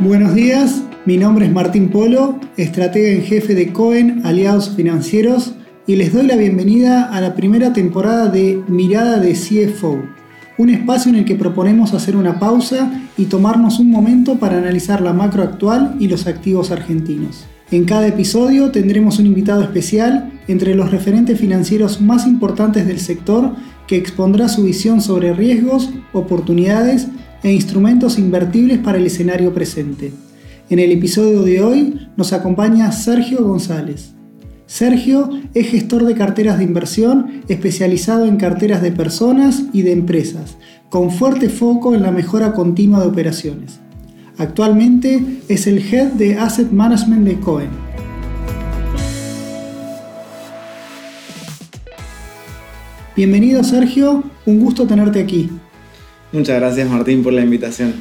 Buenos días, mi nombre es Martín Polo, estratega en jefe de Cohen Aliados Financieros y les doy la bienvenida a la primera temporada de Mirada de CFO, un espacio en el que proponemos hacer una pausa y tomarnos un momento para analizar la macro actual y los activos argentinos. En cada episodio tendremos un invitado especial entre los referentes financieros más importantes del sector que expondrá su visión sobre riesgos, oportunidades e instrumentos invertibles para el escenario presente. En el episodio de hoy nos acompaña Sergio González. Sergio es gestor de carteras de inversión especializado en carteras de personas y de empresas, con fuerte foco en la mejora continua de operaciones. Actualmente es el Head de Asset Management de Cohen. Bienvenido Sergio, un gusto tenerte aquí. Muchas gracias Martín por la invitación.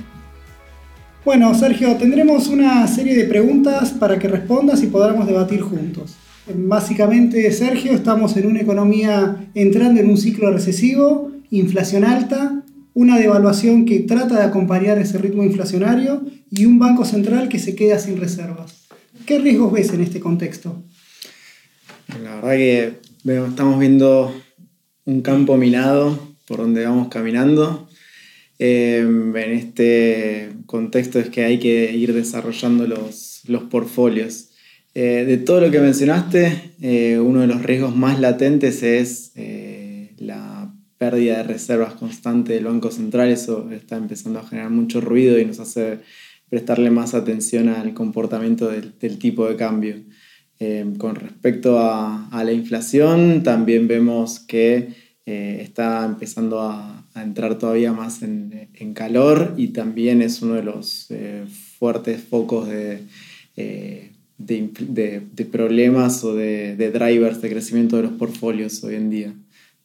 Bueno, Sergio, tendremos una serie de preguntas para que respondas y podamos debatir juntos. Básicamente, Sergio, estamos en una economía entrando en un ciclo recesivo, inflación alta, una devaluación que trata de acompañar ese ritmo inflacionario y un banco central que se queda sin reservas. ¿Qué riesgos ves en este contexto? La verdad que estamos viendo un campo minado por donde vamos caminando Em, en este contexto es que hay que ir desarrollando los, los portfolios. Eh, de todo lo que mencionaste, eh, uno de los riesgos más latentes es eh, la pérdida de reservas constante del Banco Central. Eso está empezando a generar mucho ruido y nos hace prestarle más atención al comportamiento del, tipo de cambio. Em, con respecto a, la inflación, también vemos que está empezando a, entrar todavía más en, calor y también es uno de los eh, fuertes focos de, eh, de, problemas o de, drivers de crecimiento de los portfolios hoy en día.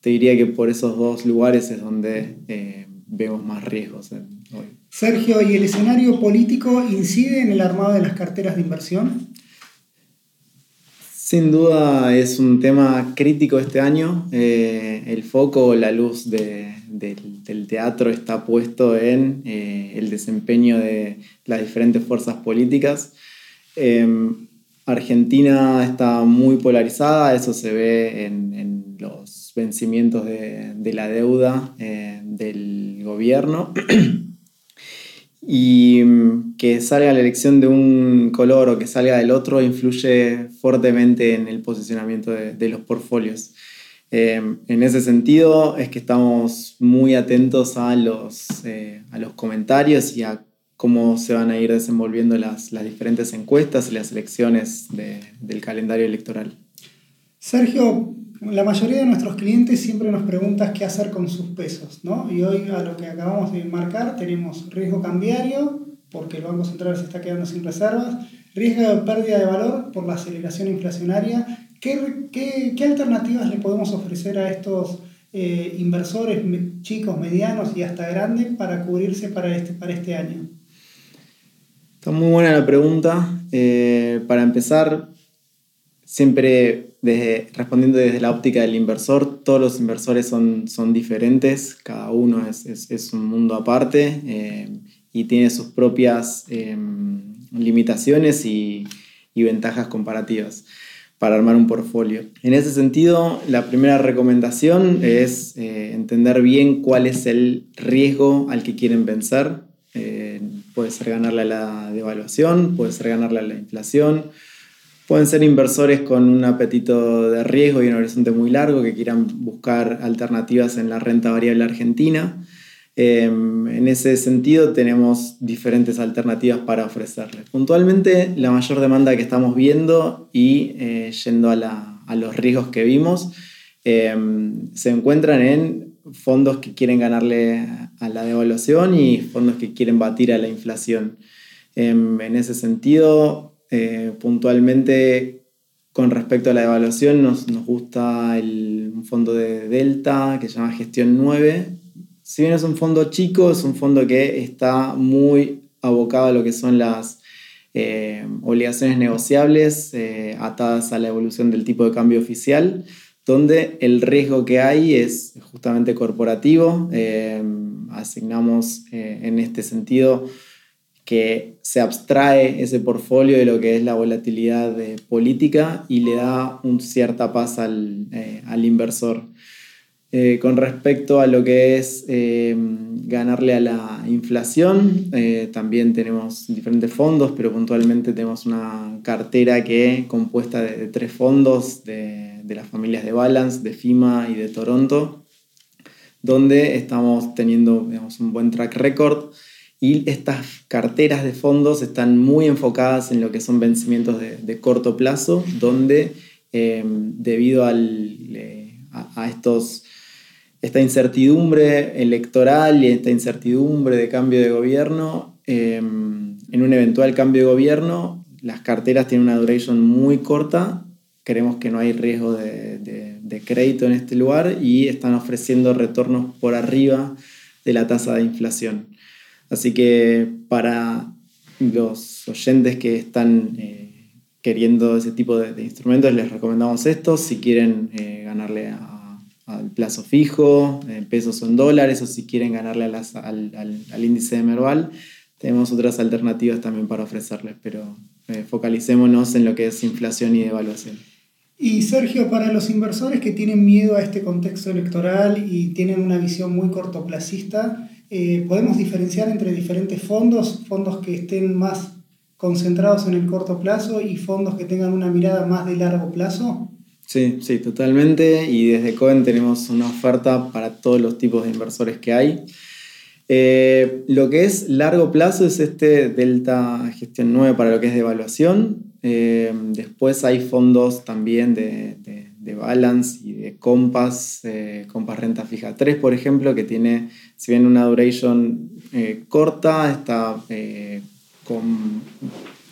Te diría que por esos dos lugares es donde eh, vemos más riesgos hoy. Sergio, ¿y el escenario político incide en el armado de las carteras de inversión? Sin duda es un tema crítico este año. el foco, la luz de, del, teatro está puesto en eh, el desempeño de las diferentes fuerzas políticas. Em, Argentina está muy polarizada, eso se ve en, los vencimientos de, la deuda eh, del gobierno. y mm, que salga la elección de un color o que salga del otro influye fuertemente en el posicionamiento de los portfolios. Em, en ese sentido es que estamos muy atentos a los, eh, a los comentarios y a cómo se van a ir desenvolviendo las, las diferentes encuestas y las elecciones del calendario electoral. Sergio, la mayoría de nuestros clientes siempre nos preguntan qué hacer con sus pesos, ¿no? Y hoy a lo que acabamos de marcar tenemos riesgo cambiario, porque el Banco Central se está quedando sin reservas, riesgo de pérdida de valor por la aceleración inflacionaria ¿Qué, alternativas le podemos ofrecer a estos eh, inversores chicos, medianos y hasta grandes para cubrirse para este, para este año? Está muy buena la pregunta. Eh, para empezar, siempre respondiendo desde la óptica del inversor, todos los inversores son, son diferentes, cada uno es, un mundo aparte eh, y tiene sus propias limitaciones y, y ventajas comparativas para armar un portfolio. En ese sentido, la primera recomendación es eh, entender bien cuál es el riesgo al que quieren vencer. Eh, puede ser ganarle a la devaluación, puede ser ganarle a la inflación, pueden ser inversores con un apetito de riesgo y un horizonte muy largo que quieran buscar alternativas en la renta variable argentina. Em, en ese sentido tenemos diferentes alternativas para ofrecerles. Puntualmente la mayor demanda que estamos viendo y eh, yendo a, los riesgos que vimos em, se encuentran en fondos que quieren ganarle a la devaluación y fondos que quieren batir a la inflación. Em, en ese sentido, eh, puntualmente con respecto a la devaluación nos, nos gusta el, un fondo de Delta que se llama Gestión 9 si bien es un fondo chico, es un fondo que está muy abocado a lo que son las eh, obligaciones negociables eh, atadas a la evolución del tipo de cambio oficial, donde el riesgo que hay es justamente corporativo. Asignamos en este sentido que se abstrae ese portfolio de lo que es la volatilidad política y le da un cierta paz al, al inversor. Eh, con respecto a lo que es eh, ganarle a la inflación, eh, también tenemos diferentes fondos, pero puntualmente tenemos una cartera que compuesta de, tres fondos de, las familias de Balance, de FIMA y de Toronto, donde estamos teniendo un buen track record y estas carteras de fondos están muy enfocadas en lo que son vencimientos de, corto plazo, donde debido al, a estos esta incertidumbre electoral y esta incertidumbre de cambio de gobierno, em, en un eventual cambio de gobierno, las carteras tienen una duration muy corta, creemos que no hay riesgo de, crédito en este lugar y están ofreciendo retornos por arriba de la tasa de inflación. Así que para los oyentes que están eh, queriendo ese tipo de, instrumentos, les recomendamos esto. Si quieren eh, ganarle a al plazo fijo, en pesos o en dólares, o si quieren ganarle al, al, índice de Merval, tenemos otras alternativas también para ofrecerles, pero eh, focalicémonos en lo que es inflación y devaluación. Y Sergio, para los inversores que tienen miedo a este contexto electoral y tienen una visión muy cortoplacista, eh, ¿podemos diferenciar entre diferentes fondos, fondos que estén más concentrados en el corto plazo y fondos que tengan una mirada más de largo plazo? Sí, sí, totalmente. Y desde Cohen tenemos una oferta para todos los tipos de inversores que hay. Eh, lo que es largo plazo es este Delta Gestión 9 para lo que es de. Eh, después hay fondos también de, Balance y de Compass, eh, Compass Renta Fija 3, por ejemplo, que tiene, si bien una duration corta, está con,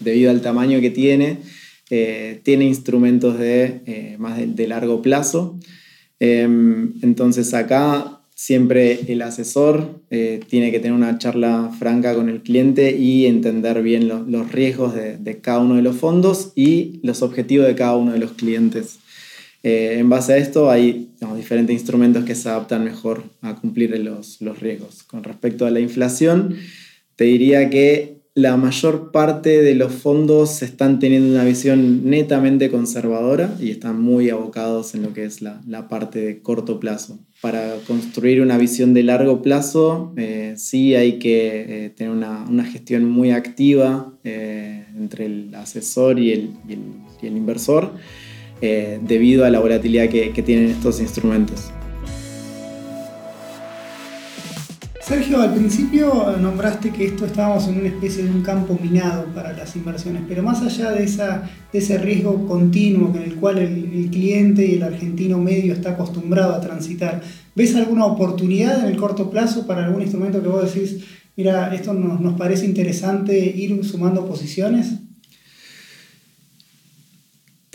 debido al tamaño que tiene, eh, tiene instrumentos de, eh, más de, largo plazo. Em, entonces acá siempre el asesor eh, tiene que tener una charla franca con el cliente y entender bien los riesgos de, cada uno de los fondos y los objetivos de cada uno de los clientes. En base a esto hay diferentes instrumentos que se adaptan mejor a cumplir los, los riesgos. Con respecto a la inflación, te diría que la mayor parte de los fondos están teniendo una visión netamente conservadora y están muy abocados en lo que es la, parte de corto plazo. Para construir una visión de largo plazo, eh, sí hay que eh, tener una, gestión muy activa eh, entre el asesor y el, inversor debido a la volatilidad que tienen estos instrumentos. Sergio, al principio nombraste que esto estábamos en una especie de un campo minado para las inversiones, pero más allá de, ese riesgo continuo en el cual el, cliente y el argentino medio está acostumbrado a transitar, ¿ves alguna oportunidad en el corto plazo para algún instrumento que vos decís, mira, esto nos, parece interesante ir sumando posiciones?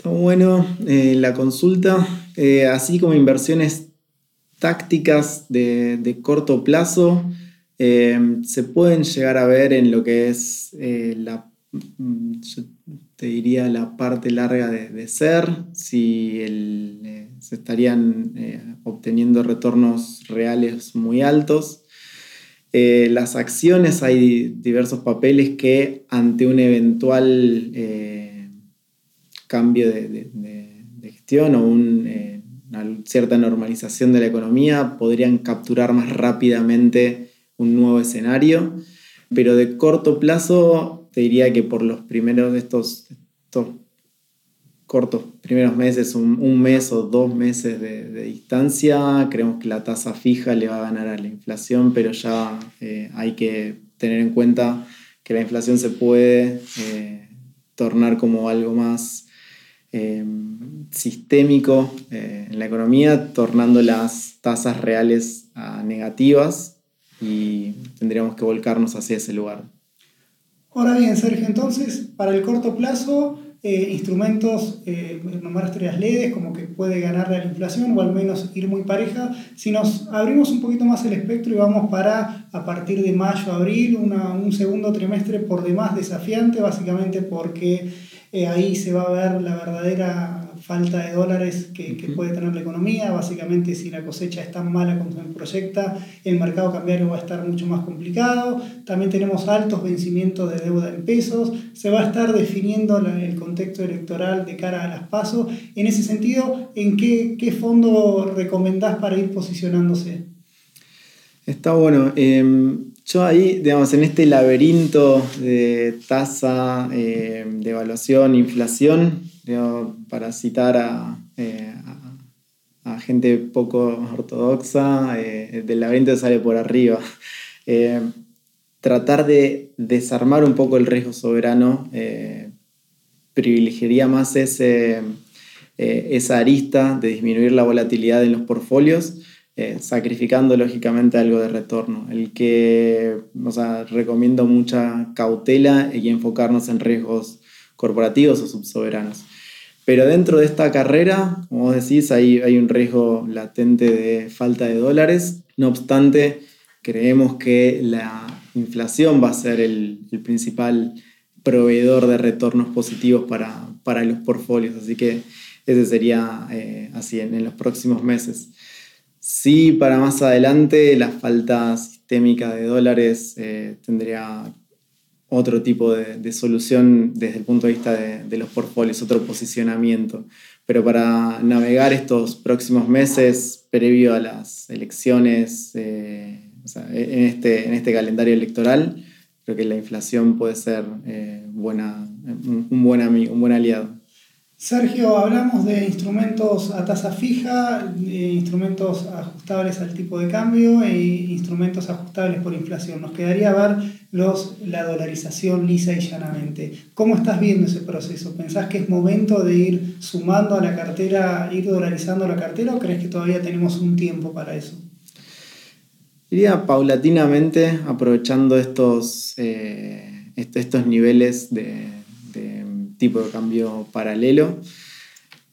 Bueno eh, la consulta, eh, así como inversiones tácticas de, corto plazo eh, se pueden llegar a ver en lo que es la, mm, te diría, la parte larga de, ser, si se estarían obteniendo retornos reales muy altos. las acciones, hay diversos papeles que ante un eventual cambio de, gestión o un una cierta normalización de la economía, podrían capturar más rápidamente un nuevo escenario, pero de corto plazo te diría que por los primeros de estos, cortos primeros meses, un, mes o dos meses de, distancia, creemos que la tasa fija le va a ganar a la inflación, pero ya eh, hay que tener en cuenta que la inflación se puede eh, tornar como algo más Em, sistémico eh, en la economía, tornando las tasas reales a negativas y tendríamos que volcarnos hacia ese lugar. Ahora bien, Sergio, entonces, para el corto plazo, eh, instrumentos, eh, nombraste las LEDs, como que puede ganar la inflación o al menos ir muy pareja. Si nos abrimos un poquito más el espectro y vamos para a partir de mayo, abril, un segundo trimestre por demás desafiante, básicamente porque eh, ahí se va a ver la verdadera falta de dólares que, puede tener la economía. Básicamente, si la cosecha es tan mala como se proyecta, el mercado cambiario va a estar mucho más complicado. También tenemos altos vencimientos de deuda en pesos. Se va a estar definiendo el contexto electoral de cara a las pasos. En ese sentido, ¿en qué, qué fondo recomendás para ir posicionándose? Está bueno. Em, yo ahí, digamos, en este laberinto de tasa, eh, de inflación, para citar eh, a, gente poco ortodoxa, eh, del laberinto sale por arriba. tratar de desarmar un poco el riesgo soberano privilegiaría más ese, esa arista de disminuir la volatilidad en los portfolios eh, sacrificando lógicamente algo de retorno. El que, o sea, recomiendo mucha cautela y enfocarnos en riesgos corporativos o subsoberanos. Pero dentro de esta carrera, como decís, hay, hay un riesgo latente de falta de dólares. No obstante, creemos que la inflación va a ser el, principal proveedor de retornos positivos para, para, los portfolios. Así que ese sería eh, así en los próximos meses. Sí, para más adelante la falta sistémica de dólares eh, tendría otro tipo de, solución desde el punto de vista de, los portfolios, otro posicionamiento. Pero para navegar estos próximos meses previo a las elecciones, eh, en, este, en este calendario electoral, creo que la inflación puede ser eh, buena, un buen amigo, un buen aliado. Sergio, hablamos de instrumentos a tasa fija, instrumentos ajustables al tipo de cambio e instrumentos ajustables por inflación. Nos quedaría ver los, la dolarización lisa y llanamente. ¿Cómo estás viendo ese proceso? ¿Pensás que es momento de ir sumando a la cartera, ir dolarizando la cartera o crees que todavía tenemos un tiempo para eso? Iría paulatinamente aprovechando estos, eh, estos niveles de tipo de cambio paralelo.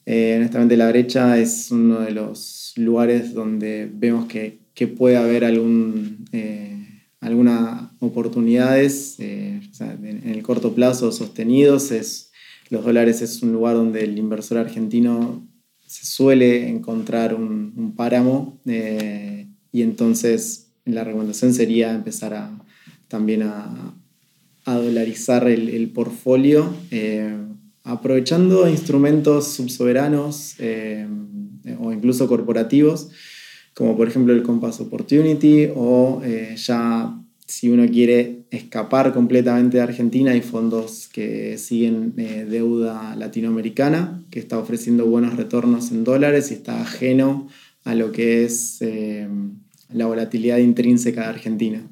Eh, honestamente la brecha es uno de los lugares donde vemos que, puede haber algún, eh, algunas oportunidades eh, en el corto plazo sostenidos. Es, los dólares es un lugar donde el inversor argentino se suele encontrar un, páramo y entonces la recomendación sería empezar a, también a, a dolarizar el, el portfolio, eh, aprovechando instrumentos subsoberanos eh, o incluso corporativos, como por ejemplo el Compass Opportunity, o eh, ya si uno quiere escapar completamente de Argentina, hay fondos que siguen deuda latinoamericana, que está ofreciendo buenos retornos en dólares y está ajeno a lo que es la volatilidad intrínseca de Argentina.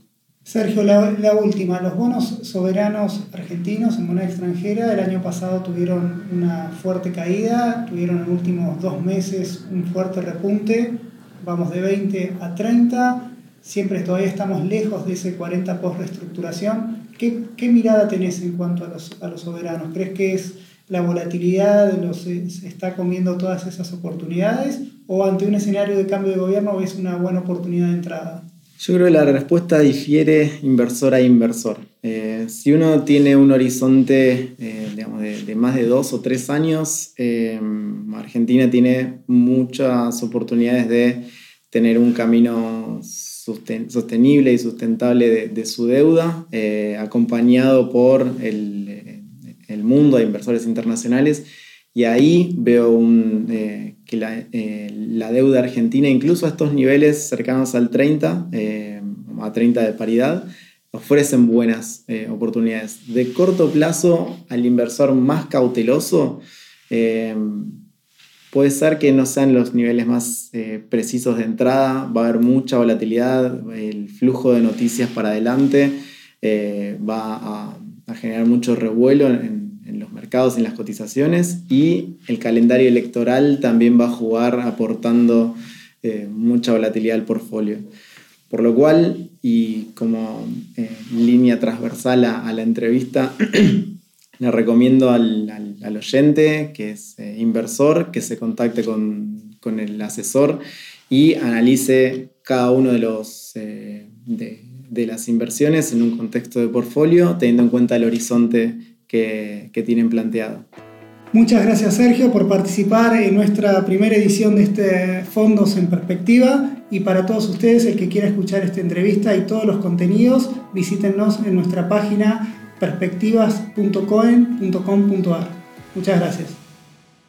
Sergio, la, última. Los bonos soberanos argentinos en moneda extranjera el año pasado tuvieron una fuerte caída, tuvieron en los últimos dos meses un fuerte repunte, vamos de 20 a 30, siempre todavía estamos lejos de ese 40 post reestructuración. ¿Qué, qué mirada tenés en cuanto a los, a los soberanos? ¿Crees que es la volatilidad los, se está comiendo todas esas oportunidades o ante un escenario de cambio de gobierno es una buena oportunidad de entrada? Yo creo que la respuesta difiere inversor a inversor. Eh, si uno tiene un horizonte eh, de, más de dos o tres años, eh, Argentina tiene muchas oportunidades de tener un camino sostenible y sustentable de, su deuda, acompañado por el, el, mundo de inversores internacionales. Y ahí veo un, que eh, la, deuda argentina, incluso a estos niveles cercanos al 30, eh, a 30 de paridad, ofrecen buenas eh, oportunidades. De corto plazo, al inversor más cauteloso, puede ser que no sean los niveles más precisos de entrada, va a haber mucha volatilidad, el flujo de noticias para adelante va a, a, generar mucho revuelo en, en los mercados, en las cotizaciones y el calendario electoral también va a jugar aportando eh, mucha volatilidad al portfolio. Por lo cual, y como eh, línea transversal a, la entrevista, le recomiendo al, oyente que es eh, inversor que se contacte con, el asesor y analice cada uno de los... De, de las inversiones en un contexto de portfolio, teniendo en cuenta el horizonte que, tienen planteado. Muchas gracias Sergio por participar en nuestra primera edición de este Fondos en Perspectiva y para todos ustedes el que quiera escuchar esta entrevista y todos los contenidos visítenos en nuestra página perspectivas.coen.com.ar. Muchas gracias.